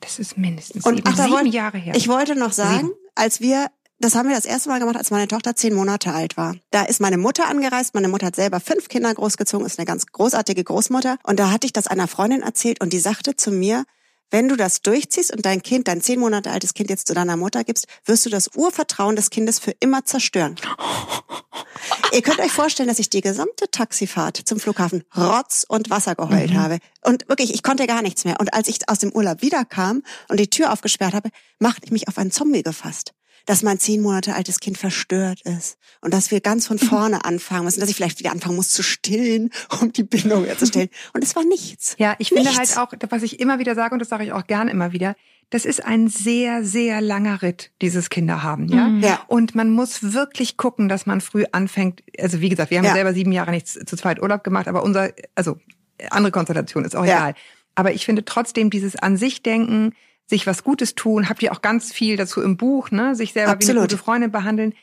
Das ist mindestens Und sieben, ach, sieben wollt- Jahre her. Ich wollte noch sagen, Sieben. als wir, das haben wir das erste Mal gemacht, als meine Tochter zehn Monate alt war. Da ist meine Mutter angereist. Meine Mutter hat selber fünf Kinder großgezogen, ist eine ganz großartige Großmutter. Und da hatte ich das einer Freundin erzählt und die sagte zu mir, wenn du das durchziehst und dein Kind, dein zehn Monate altes Kind jetzt zu deiner Mutter gibst, wirst du das Urvertrauen des Kindes für immer zerstören. Ihr könnt euch vorstellen, dass ich die gesamte Taxifahrt zum Flughafen Rotz und Wasser geheult habe. Und wirklich, ich konnte gar nichts mehr. Und als ich aus dem Urlaub wiederkam und die Tür aufgesperrt habe, machte ich mich auf einen Zombie gefasst. Dass mein zehn Monate altes Kind verstört ist. Und dass wir ganz von vorne anfangen müssen. Dass ich vielleicht wieder anfangen muss zu stillen, um die Bindung herzustellen. Und es war nichts. Ja, ich finde Nichts. halt auch, was ich immer wieder sage, und das sage ich auch gerne immer wieder, das ist ein sehr, sehr langer Ritt, dieses Kinderhaben, ja? Mhm. Ja. Und man muss wirklich gucken, dass man früh anfängt. Also wie gesagt, wir haben Ja. selber sieben Jahre nicht zu zweit Urlaub gemacht, aber unser, also andere Konstellation ist auch Ja. egal. Aber ich finde trotzdem dieses an sich denken, sich was Gutes tun, habt ihr auch ganz viel dazu im Buch, ne? Sich selber wie eine Absolut. gute Freundin behandeln.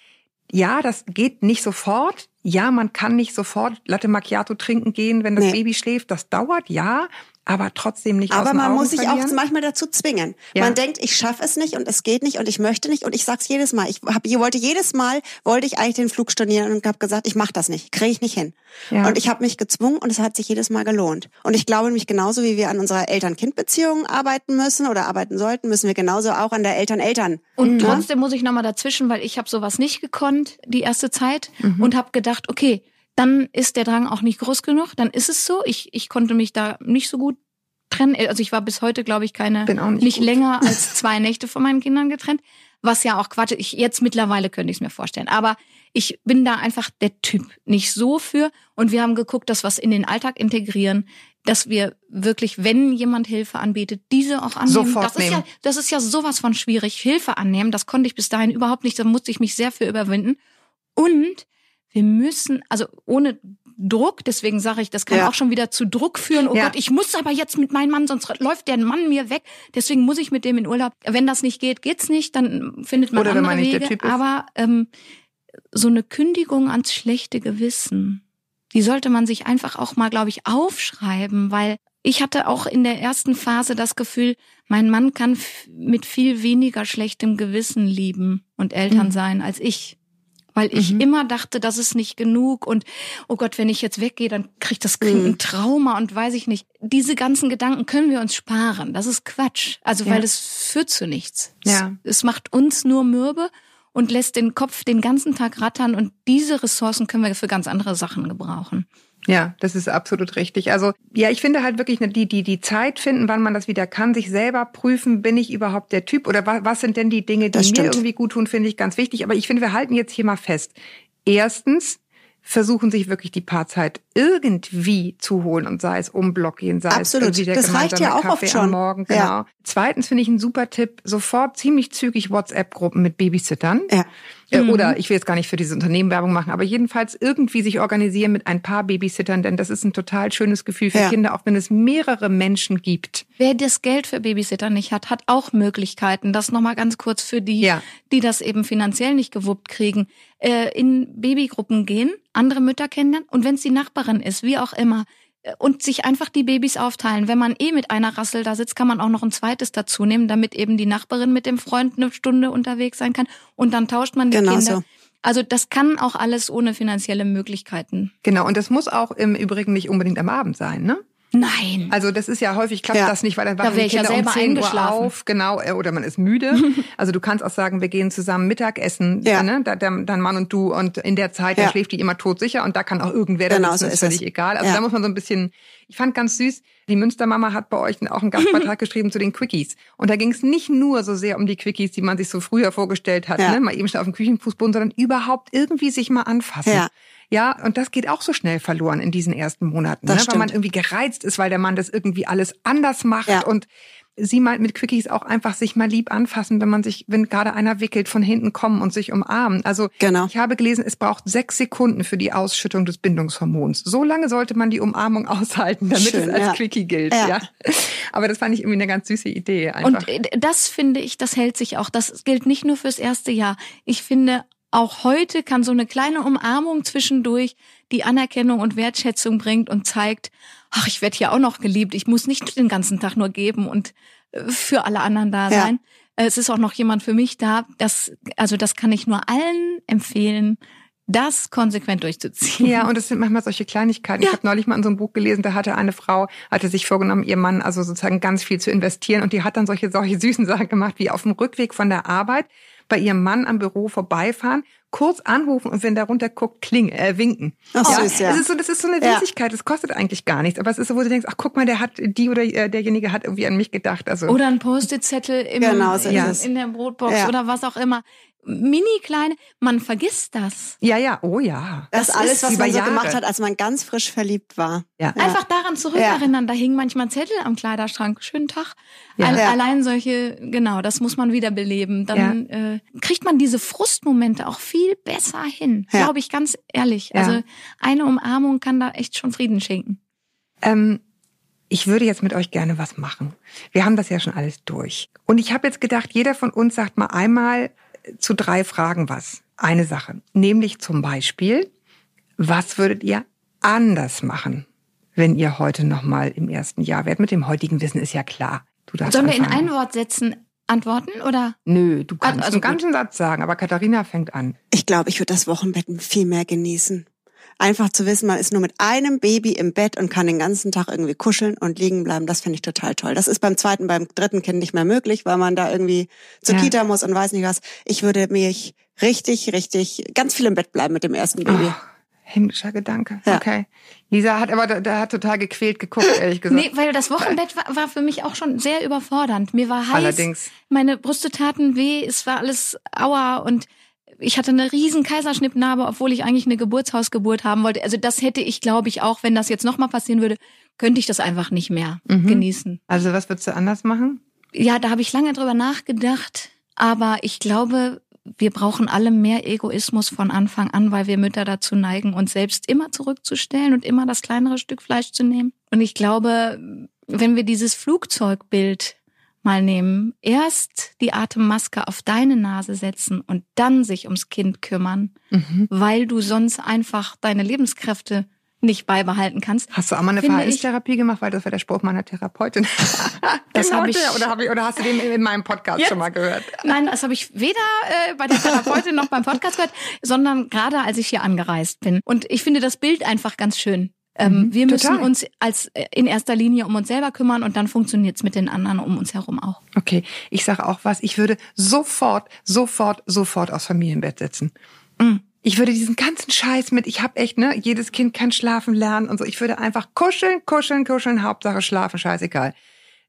Ja, das geht nicht sofort. Ja, man kann nicht sofort Latte Macchiato trinken gehen, wenn das Nee. Baby schläft. Das dauert, ja, aber trotzdem nicht aus Aber den man Augen muss sich auch verlieren. manchmal dazu zwingen. Ja. Man denkt, ich schaffe es nicht und es geht nicht und ich möchte nicht und ich sag's jedes Mal. Ich hab, ich wollte jedes Mal wollte ich eigentlich den Flug stornieren und habe gesagt, ich mache das nicht, kriege ich nicht hin. Ja. Und ich habe mich gezwungen und es hat sich jedes Mal gelohnt. Und ich glaube nämlich genauso wie wir an unserer Eltern-Kind-Beziehung arbeiten müssen oder arbeiten sollten, müssen wir genauso auch an der Eltern-Eltern. Und Mhm. trotzdem muss ich nochmal dazwischen, weil ich habe sowas nicht gekonnt die erste Zeit Mhm. und habe gedacht, okay, dann ist der Drang auch nicht groß genug, dann ist es so. Ich, ich konnte mich da nicht so gut trennen. Also ich war bis heute, glaube ich, keine nicht gut. länger als zwei Nächte von meinen Kindern getrennt. Was ja auch Quatsch. Ich jetzt mittlerweile könnte ich es mir vorstellen. Aber ich bin da einfach der Typ nicht so für. Und wir haben geguckt, dass wir es in den Alltag integrieren, dass wir wirklich, wenn jemand Hilfe anbietet, diese auch annehmen. Sofort das ist ja, nehmen. das ist ja sowas von schwierig. Hilfe annehmen, das konnte ich bis dahin überhaupt nicht. Da musste ich mich sehr für überwinden. Und wir müssen, also ohne Druck, deswegen sage ich, das kann Ja. auch schon wieder zu Druck führen. Oh Ja. Gott, ich muss aber jetzt mit meinem Mann, sonst läuft der Mann mir weg. Deswegen muss ich mit dem in Urlaub. Wenn das nicht geht, geht's nicht. Dann findet man Oder wenn andere man nicht der Wege. Typ ist. Aber ähm, so eine Kündigung ans schlechte Gewissen, die sollte man sich einfach auch mal, glaube ich, aufschreiben, weil ich hatte auch in der ersten Phase das Gefühl, mein Mann kann mit viel weniger schlechtem Gewissen lieben und Eltern Mhm. sein als ich. Weil ich Mhm. immer dachte, das ist nicht genug und oh Gott, wenn ich jetzt weggehe, dann kriegt das Kind Mhm. ein Trauma und weiß ich nicht. Diese ganzen Gedanken können wir uns sparen. Das ist Quatsch. Also Ja. weil es führt zu nichts. Ja. Es, es macht uns nur mürbe und lässt den Kopf den ganzen Tag rattern und diese Ressourcen können wir für ganz andere Sachen gebrauchen. Ja, das ist absolut richtig. Also ja, ich finde halt wirklich ne, die die die Zeit finden, wann man das wieder kann, sich selber prüfen, bin ich überhaupt der Typ oder was, was sind denn die Dinge, die Das mir stimmt. irgendwie gut tun, finde ich ganz wichtig. Aber ich finde, wir halten jetzt hier mal fest. Erstens versuchen sich wirklich die Paarzeit irgendwie zu holen und sei es um Block gehen, sei Absolut. es irgendwie der Das reicht ja auch Kaffee oft schon. am Morgen. Genau. Ja. Zweitens finde ich einen super Tipp, sofort ziemlich zügig WhatsApp-Gruppen mit Babysittern. Ja. Äh, Mhm. Oder ich will jetzt gar nicht für dieses Unternehmen Werbung machen, aber jedenfalls irgendwie sich organisieren mit ein paar Babysittern, denn das ist ein total schönes Gefühl für Ja. Kinder, auch wenn es mehrere Menschen gibt. Wer das Geld für Babysitter nicht hat, hat auch Möglichkeiten. Das nochmal ganz kurz für die, Ja. die das eben finanziell nicht gewuppt kriegen. Äh, in Babygruppen gehen, andere Mütter kennenlernen und wenn es die Nachbarin ist, wie auch immer, und sich einfach die Babys aufteilen. Wenn man eh mit einer Rassel da sitzt, kann man auch noch ein zweites dazu nehmen, damit eben die Nachbarin mit dem Freund eine Stunde unterwegs sein kann und dann tauscht man die Genau Kinder. so. Also das kann auch alles ohne finanzielle Möglichkeiten. Genau, und das muss auch im Übrigen nicht unbedingt am Abend sein, ne? Nein. Also das ist ja häufig klappt Ja. das nicht, weil dann Da wachen wär die ich ja Kinder um selber 10 Uhr auf, genau, äh, oder man ist müde. also du kannst auch sagen, wir gehen zusammen Mittagessen, Ja. ne? Da, dein Mann und du und in der Zeit, da Ja. schläft die immer todsicher und da kann auch irgendwer, dann Genau ist so ist völlig es. egal. Also da muss man so ein bisschen Ich fand ganz süß, die Münstermama hat bei euch auch einen Gastbeitrag geschrieben zu den Quickies. Und da ging es nicht nur so sehr um die Quickies, die man sich so früher vorgestellt hat, ne? mal eben schnell auf dem Küchenfußboden, sondern überhaupt irgendwie sich mal anfassen. Ja. Ja, und das geht auch so schnell verloren in diesen ersten Monaten, Das ne? weil man stimmt. irgendwie gereizt ist, weil der Mann das irgendwie alles anders macht Ja. und sie meint mit Quickies auch einfach sich mal lieb anfassen, wenn man sich, wenn gerade einer wickelt, von hinten kommen und sich umarmen. Also Genau. ich habe gelesen, es braucht sechs Sekunden für die Ausschüttung des Bindungshormons. So lange sollte man die Umarmung aushalten, damit Schön, es als ja. Quickie gilt. Ja. Ja. Aber das fand ich irgendwie eine ganz süße Idee. Einfach. Und das finde ich, das hält sich auch. Das gilt nicht nur fürs erste Jahr. Ich finde, auch heute kann so eine kleine Umarmung zwischendurch die Anerkennung und Wertschätzung bringt und zeigt, ach, ich werde hier auch noch geliebt. Ich muss nicht den ganzen Tag nur geben und äh, für alle anderen da Ja. sein. Äh, Es ist auch noch jemand für mich da. Das, also das kann ich nur allen empfehlen, das konsequent durchzuziehen. Ja, und es sind manchmal solche Kleinigkeiten. Ich habe neulich mal in so einem Buch gelesen, da hatte eine Frau, hatte sich vorgenommen, ihr Mann also sozusagen ganz viel zu investieren und die hat dann solche, solche süßen Sachen gemacht, wie auf dem Rückweg von der Arbeit bei ihrem Mann am Büro vorbeifahren, kurz anrufen und wenn der runter guckt, kling, äh, winken. Ach, süß, ja. Das ist so, das ist so eine Ja. Winzigkeit, das kostet eigentlich gar nichts, aber es ist so, wo du denkst, ach guck mal, der hat, die oder äh, derjenige hat irgendwie an mich gedacht. Also Oder ein Post-it-Zettel im, Genau, so in, in der Brotbox Ja. oder was auch immer. Mini kleine, man vergisst das. ja, ja, oh ja. Das, Das alles, was man so Jahre. gemacht hat, als man ganz frisch verliebt war. Ja. Einfach daran zurückerinnern. Da hingen manchmal Zettel am Kleiderschrank. Schönen Tag. Ja. Alle- Ja. Allein solche, genau, das muss man wiederbeleben. Dann äh, kriegt man diese Frustmomente auch viel besser hin. Ja. Glaube ich ganz ehrlich. Ja. Also eine Umarmung kann da echt schon Frieden schenken. Ähm, ich würde jetzt mit euch gerne was machen. Wir haben das ja schon alles durch. Und ich habe jetzt gedacht, jeder von uns sagt mal einmal zu drei Fragen was. Eine Sache. Nämlich zum Beispiel, was würdet ihr anders machen, wenn ihr heute nochmal im ersten Jahr wärt? Mit dem heutigen Wissen ist ja klar. Du darfst Sollen wir in anfangen. ein Wort setzen antworten oder? Nö, du kannst Also einen gut. ganzen Satz sagen, aber Katharina fängt an. Ich glaube, ich würde das Wochenbett viel mehr genießen. Einfach zu wissen, man ist nur mit einem Baby im Bett und kann den ganzen Tag irgendwie kuscheln und liegen bleiben, das finde ich total toll. Das ist beim zweiten, beim dritten Kind nicht mehr möglich, weil man da irgendwie zur Ja. Kita muss und weiß nicht was. Ich würde mich richtig, richtig ganz viel im Bett bleiben mit dem ersten Baby. Oh, himmlischer Gedanke. Ja. Okay. Lisa hat aber da, da hat total gequält geguckt, ehrlich gesagt. Nee, weil das Wochenbett war, war für mich auch schon sehr überfordernd. Mir war heiß, Allerdings. meine Brüste taten weh, es war alles aua und ich hatte eine riesen Kaiserschnittnarbe, obwohl ich eigentlich eine Geburtshausgeburt haben wollte. Also das hätte ich, glaube ich, auch, wenn das jetzt nochmal passieren würde, könnte ich das einfach nicht mehr Mhm. genießen. Also was würdest du anders machen? Ja, da habe ich lange drüber nachgedacht, aber ich glaube, wir brauchen alle mehr Egoismus von Anfang an, weil wir Mütter dazu neigen, uns selbst immer zurückzustellen und immer das kleinere Stück Fleisch zu nehmen. Und ich glaube, wenn wir dieses Flugzeugbild mal nehmen, erst die Atemmaske auf deine Nase setzen und dann sich ums Kind kümmern, Mhm. weil du sonst einfach deine Lebenskräfte nicht beibehalten kannst. Hast du auch mal eine Verhaltenstherapie gemacht, weil das war der Spruch meiner Therapeutin. Das genau hab ich-. Oder, hab ich, oder hast du den in meinem Podcast Jetzt? schon mal gehört? Nein, das habe ich weder äh, bei der Therapeutin noch beim Podcast gehört, sondern gerade als ich hier angereist bin. Und ich finde das Bild einfach ganz schön. Ähm, Mhm, wir müssen total. uns als äh, in erster Linie um uns selber kümmern und dann funktioniert's mit den anderen um uns herum auch. Okay, ich sage auch was. Ich würde sofort, sofort, sofort aufs Familienbett setzen. Mhm. Ich würde diesen ganzen Scheiß mit, ich habe echt, ne, jedes Kind kann schlafen lernen und so. Ich würde einfach kuscheln, kuscheln, kuscheln, Hauptsache schlafen, scheißegal.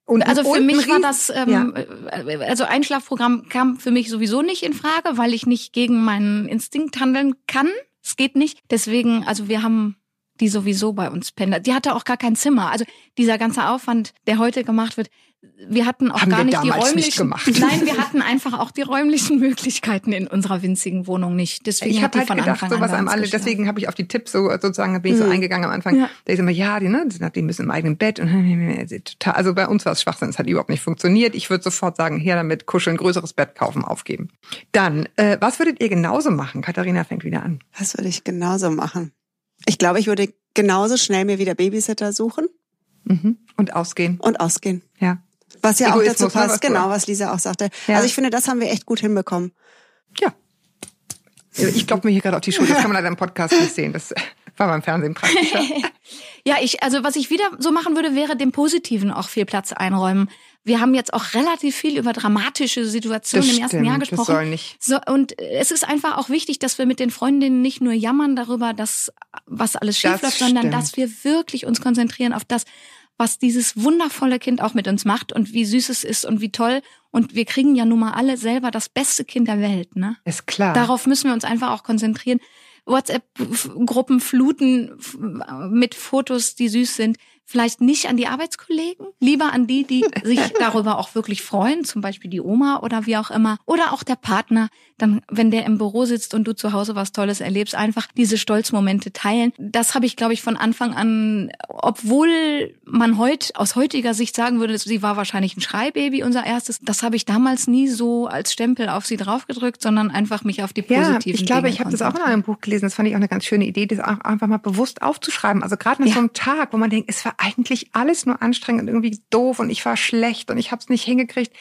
Und Also für und mich war das, ähm, äh, also Einschlafprogramm kam für mich sowieso nicht in Frage, weil ich nicht gegen meinen Instinkt handeln kann. Es geht nicht. Deswegen, also wir haben die sowieso bei uns pendelt. Die hatte auch gar kein Zimmer. Also dieser ganze Aufwand, der heute gemacht wird, wir hatten auch Haben gar wir nicht die damals räumlichen. nicht gemacht. Nein, wir hatten einfach auch die räumlichen Möglichkeiten in unserer winzigen Wohnung nicht. Deswegen ich habe die halt von gedacht, Anfang sowas an alle, deswegen habe ich auf die Tipps so sozusagen, bin ich so eingegangen am Anfang. Ja. Da ich immer, ja, die, ne, die müssen im eigenen Bett und total, also bei uns war es Schwachsinn, es hat überhaupt nicht funktioniert. Ich würde sofort sagen, her damit, kuscheln, größeres Bett kaufen, aufgeben. Dann, äh, was würdet ihr genauso machen? Katharina fängt wieder an. Das würde ich genauso machen. Ich glaube, ich würde genauso schnell mir wieder Babysitter suchen Mhm. Und ausgehen. und ausgehen. Ja. Was ja auch Egoismus, dazu ne, passt, genau, was Lisa auch sagte. Ja. Also ich finde, das haben wir echt gut hinbekommen. Ja. Ich glaube mir hier gerade auf die Schulter. Das kann man leider im Podcast nicht sehen. Das war beim Fernsehen praktischer. Ja, ich, also was ich wieder so machen würde, wäre dem Positiven auch viel Platz einräumen. Wir haben jetzt auch relativ viel über dramatische Situationen Das im ersten stimmt, Jahr das gesprochen. soll nicht- So, und es ist einfach auch wichtig, dass wir mit den Freundinnen nicht nur jammern darüber, dass was alles schief Das läuft, sondern dass wir wirklich uns konzentrieren auf das, was dieses wundervolle Kind auch mit uns macht und wie süß es ist und wie toll. Und wir kriegen ja nun mal alle selber das beste Kind der Welt, ne? Ist klar. Darauf müssen wir uns einfach auch konzentrieren. WhatsApp-Gruppen fluten mit Fotos, die süß sind. Vielleicht nicht an die Arbeitskollegen, lieber an die, die sich darüber auch wirklich freuen, zum Beispiel die Oma oder wie auch immer. Oder auch der Partner, dann, wenn der im Büro sitzt und du zu Hause was Tolles erlebst, einfach diese Stolzmomente teilen. Das habe ich, glaube ich, von Anfang an, obwohl man heute aus heutiger Sicht sagen würde, sie war wahrscheinlich ein Schreibaby, unser erstes, das habe ich damals nie so als Stempel auf sie draufgedrückt, sondern einfach mich auf die Ja, positiven ich glaube, Dinge ich habe das auch in einem Buch gelesen. Das fand ich auch eine ganz schöne Idee, das auch einfach mal bewusst aufzuschreiben. Also gerade nach Ja. so einem Tag, wo man denkt, es war eigentlich alles nur anstrengend und irgendwie doof und ich war schlecht und ich habe es nicht hingekriegt.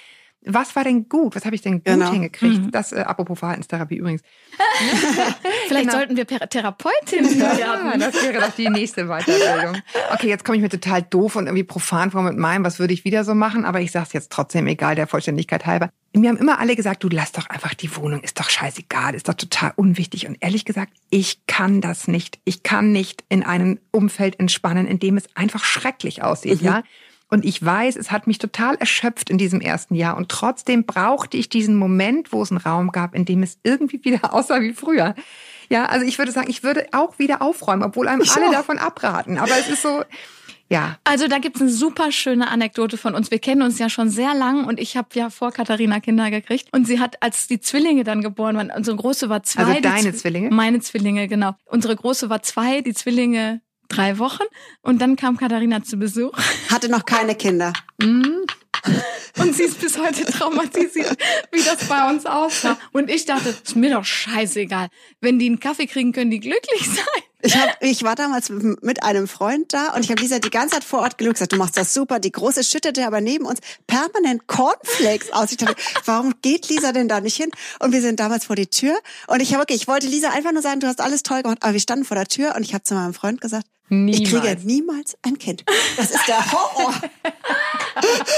Was war denn gut? Was habe ich denn gut Genau. hingekriegt? Mhm. Das äh, apropos Verhaltenstherapie übrigens. Vielleicht Genau. sollten wir Per- Therapeutin Ja, werden. das wäre doch die nächste Weiterbildung. Okay, jetzt komme ich mir total doof und irgendwie profan vor mit meinem, was würde ich wieder so machen? Aber ich sage es jetzt trotzdem, egal der Vollständigkeit halber. Mir haben immer alle gesagt, du lass doch einfach die Wohnung, ist doch scheißegal, ist doch total unwichtig. Und ehrlich gesagt, ich kann das nicht. Ich kann nicht in einem Umfeld entspannen, in dem es einfach schrecklich aussieht, ja. Und ich weiß, es hat mich total erschöpft in diesem ersten Jahr. Und trotzdem brauchte ich diesen Moment, wo es einen Raum gab, in dem es irgendwie wieder aussah wie früher. Ja, also ich würde sagen, ich würde auch wieder aufräumen, obwohl einem alle auch. davon abraten. Aber es ist so, ja. Also da gibt's eine super schöne Anekdote von uns. Wir kennen uns ja schon sehr lang und ich habe ja vor Katharina Kinder gekriegt. Und sie hat, als die Zwillinge dann geboren waren, unsere Große war zwei. Also deine Zwi- Zwillinge? Meine Zwillinge, genau. Unsere Große war zwei, die Zwillinge drei Wochen. Und dann kam Katharina zu Besuch. Hatte noch keine Kinder. Und sie ist bis heute traumatisiert, wie das bei uns aussah. Und ich dachte, ist mir doch scheißegal. Wenn die einen Kaffee kriegen, können die glücklich sein. Ich, hab, ich war damals mit einem Freund da und ich habe Lisa die ganze Zeit vor Ort gelobt, gesagt, du machst das super. Die Große schüttete aber neben uns permanent Cornflakes aus. Ich dachte, warum geht Lisa denn da nicht hin? Und wir sind damals vor die Tür und ich habe wirklich, ich wollte Lisa einfach nur sagen, du hast alles toll gemacht, aber wir standen vor der Tür und ich habe zu meinem Freund gesagt, ich kriege Niemals. niemals ein Kind. Das ist der Horror.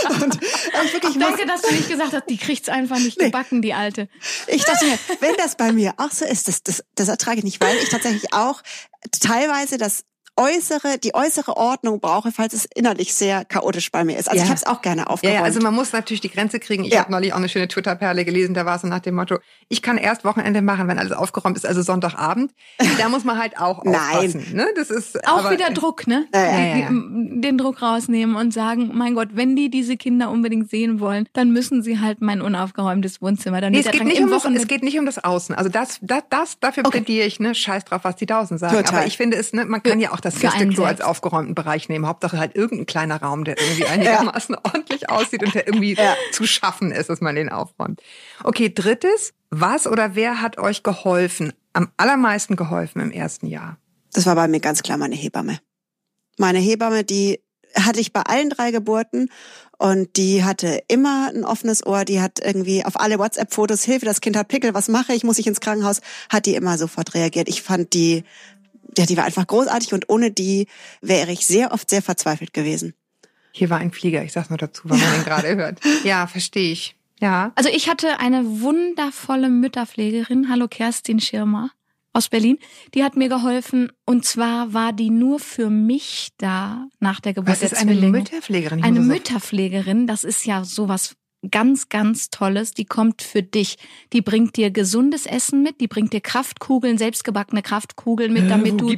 und, und wirklich, Danke, dass du nicht gesagt hast, die kriegt's einfach nicht gebacken, die Alte. Ich dachte mir, wenn das bei mir auch so ist, das, das, das ertrage ich nicht, weil ich tatsächlich auch teilweise das äußere, die äußere Ordnung brauche, falls es innerlich sehr chaotisch bei mir ist. Also Ja. ich habe es auch gerne aufgeräumt. ja, also man muss natürlich die Grenze kriegen. Ich Ja. habe neulich auch eine schöne Twitter-Perle gelesen, da war es so nach dem Motto, ich kann erst Wochenende machen, wenn alles aufgeräumt ist, also Sonntagabend. Da muss man halt auch Nein. aufpassen. Ne? Das ist Auch aber, wieder Druck, ne? Ja, Den Druck rausnehmen und sagen, mein Gott, wenn die diese Kinder unbedingt sehen wollen, dann müssen sie halt mein unaufgeräumtes Wohnzimmer. Dann Nee, es geht, nicht um das, es geht nicht um das Außen. Also das, das, das dafür Okay. plädiere ich, ne? Scheiß drauf, was die Tausend sagen. Total. Aber ich finde es, ne, man kann ja auch das für einen Gästeklo als aufgeräumten Bereich nehmen. Hauptsache halt irgendein kleiner Raum, der irgendwie einigermaßen ordentlich aussieht und der irgendwie Ja. zu schaffen ist, dass man den aufräumt. Okay, drittes. Was oder wer hat euch geholfen, am allermeisten geholfen im ersten Jahr? das war bei mir ganz klar meine Hebamme. Meine Hebamme, die hatte ich bei allen drei Geburten und die hatte immer ein offenes Ohr. Die hat irgendwie auf alle WhatsApp-Fotos Hilfe, das Kind hat Pickel, was mache ich, muss ich ins Krankenhaus, hat die immer sofort reagiert. Ich fand die, ja, die war einfach großartig und ohne die wäre ich sehr oft sehr verzweifelt gewesen. Hier war ein Flieger, ich sag's nur dazu, weil man den gerade hört. Ja, verstehe ich. Ja. Also ich hatte eine wundervolle Mütterpflegerin, hallo Kerstin Schirmer aus Berlin, die hat mir geholfen und zwar war die nur für mich da nach der Geburt Was ist der eine Zwillinge. Mütterpflegerin? Eine muss so- Mütterpflegerin, das ist ja sowas ganz, ganz Tolles. Die kommt für dich. Die bringt dir gesundes Essen mit, die bringt dir Kraftkugeln, selbstgebackene Kraftkugeln mit, Äh, damit wo du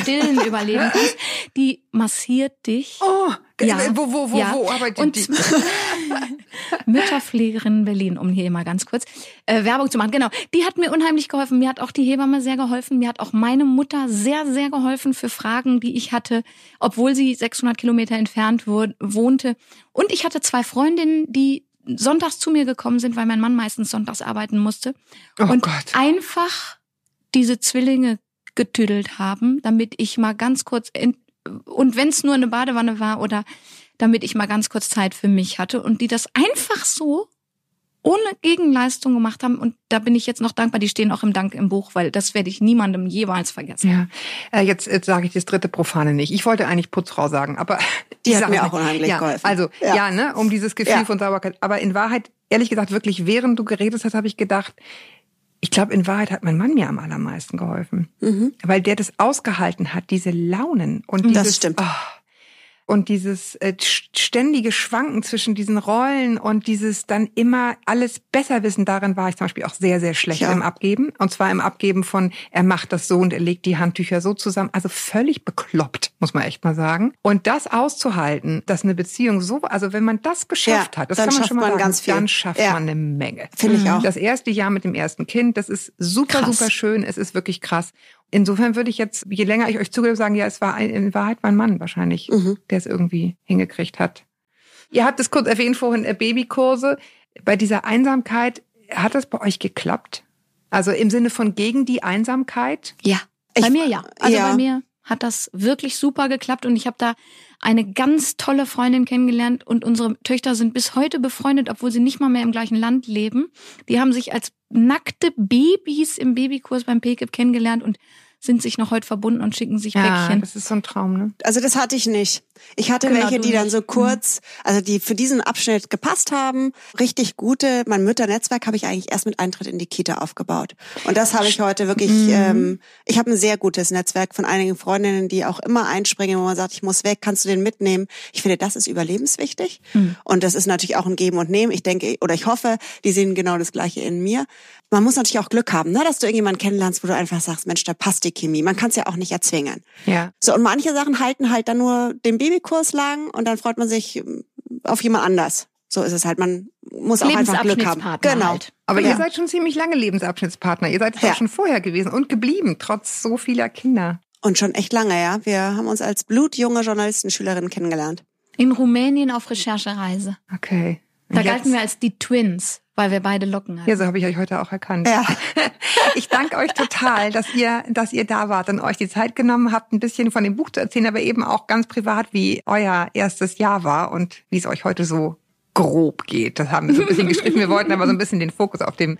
stillen überleben kannst. Die massiert dich. Oh, Ja. wo, wo, wo, Ja. wo arbeitet Und die? Mütterpflegerin Berlin, um hier mal ganz kurz äh, Werbung zu machen. Genau, die hat mir unheimlich geholfen. Mir hat auch die Hebamme sehr geholfen. Mir hat auch meine Mutter sehr, sehr geholfen für Fragen, die ich hatte, obwohl sie 600 Kilometer entfernt wo wohnte. Und ich hatte zwei Freundinnen, die sonntags zu mir gekommen sind, weil mein Mann meistens sonntags arbeiten musste. Oh und Gott. einfach diese Zwillinge getüdelt haben, damit ich mal ganz kurz in, und wenn es nur eine Badewanne war oder damit ich mal ganz kurz Zeit für mich hatte und die das einfach so ohne Gegenleistung gemacht haben. Und da bin ich jetzt noch dankbar. Die stehen auch im Dank im Buch, weil das werde ich niemandem jeweils vergessen. Ja, äh, jetzt, jetzt sage ich das dritte Profane nicht. Ich wollte eigentlich Putzfrau sagen, aber Die hat Sache- mir auch unheimlich ja, geholfen. Also ja. Ja. ne, um dieses Gefühl Ja. von Sauberkeit. Aber in Wahrheit, ehrlich gesagt, wirklich, während du geredet hast, habe ich gedacht, ich glaube, in Wahrheit hat mein Mann mir am allermeisten geholfen, weil der das ausgehalten hat, diese Launen und dieses, Mhm. Das stimmt. Oh, und dieses äh, st- ständige Schwanken zwischen diesen Rollen und dieses dann immer alles besser wissen, darin war ich zum Beispiel auch sehr, sehr schlecht Ja. im Abgeben. Und zwar im Abgeben von, er macht das so und er legt die Handtücher so zusammen. Also völlig bekloppt, muss man echt mal sagen. Und das auszuhalten, dass eine Beziehung so, also wenn man das geschafft Ja, hat, das kann man schon mal man sagen, ganz viel. dann schafft Ja. man eine Menge. Finde ich auch. Das erste Jahr mit dem ersten Kind, das ist super, Krass. super schön. Es ist wirklich krass. Insofern würde ich jetzt, je länger ich euch zugehört, sagen, ja, es war ein- in Wahrheit mein Mann wahrscheinlich, Mhm. der es irgendwie hingekriegt hat. Ihr habt es kurz erwähnt vorhin, äh, Babykurse. Bei dieser Einsamkeit, hat das bei euch geklappt? Also im Sinne von gegen die Einsamkeit? Ja, Ich- bei mir ja. Also ja. bei mir hat das wirklich super geklappt und ich habe da eine ganz tolle Freundin kennengelernt und unsere Töchter sind bis heute befreundet, obwohl sie nicht mal mehr im gleichen Land leben. Die haben sich als nackte Babys im Babykurs beim PKIP kennengelernt und sind sich noch heute verbunden und schicken sich Päckchen. das ist so ein Traum, ne? Also das hatte ich nicht. Ich hatte Genau, welche, die dann so kurz, also die für diesen Abschnitt gepasst haben. Richtig gute. Mein Mütternetzwerk habe ich eigentlich erst mit Eintritt in die Kita aufgebaut. Und das habe ich heute wirklich. Mhm. Ähm, ich habe ein sehr gutes Netzwerk von einigen Freundinnen, die auch immer einspringen, wo man sagt, ich muss weg, kannst du den mitnehmen? Ich finde, das ist überlebenswichtig. Mhm. Und das ist natürlich auch ein Geben und Nehmen. Ich denke oder ich hoffe, die sehen genau das Gleiche in mir. Man muss natürlich auch Glück haben, ne, dass du irgendjemanden kennenlernst, wo du einfach sagst, Mensch, da passt die Chemie. Man kann es ja auch nicht erzwingen. Ja. So, und manche Sachen halten halt dann nur den Babykurs lang und dann freut man sich ähm, auf jemand anders. So ist es halt. Man muss auch einfach Glück haben. Lebensabschnittspartner Genau. halt. Aber Ja. ihr seid schon ziemlich lange Lebensabschnittspartner. Ihr seid es Ja. auch schon vorher gewesen und geblieben, trotz so vieler Kinder. Und schon echt lange, ja. Wir haben uns als blutjunge Journalistenschülerinnen kennengelernt. In Rumänien auf Recherchereise. Okay. Da jetzt- galten wir als die Twins, weil wir beide Locken hatten. Ja, so habe ich euch heute auch erkannt. Ja. Ich danke euch total, dass ihr, dass ihr da wart und euch die Zeit genommen habt, ein bisschen von dem Buch zu erzählen, aber eben auch ganz privat, wie euer erstes Jahr war und wie es euch heute so grob geht. Das haben wir so ein bisschen gestrichen. Wir wollten aber so ein bisschen den Fokus auf dem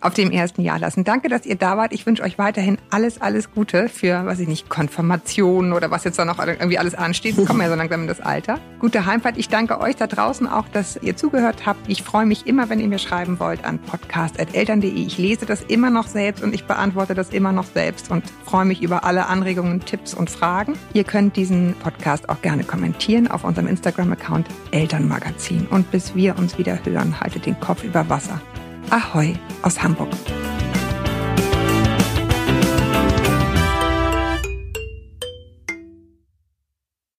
auf dem ersten Jahr lassen. Danke, dass ihr da wart. Ich wünsche euch weiterhin alles, alles Gute für, weiß ich nicht, Konfirmation oder was jetzt da noch irgendwie alles ansteht. Wir kommen ja so langsam in das Alter. Gute Heimfahrt. Ich danke euch da draußen auch, dass ihr zugehört habt. Ich freue mich immer, wenn ihr mir schreiben wollt an podcast.eltern.de. Ich lese das immer noch selbst und ich beantworte das immer noch selbst und freue mich über alle Anregungen, Tipps und Fragen. Ihr könnt diesen Podcast auch gerne kommentieren auf unserem Instagram-Account Elternmagazin. Und bis wir uns wieder hören, haltet den Kopf über Wasser. Ahoi aus Hamburg.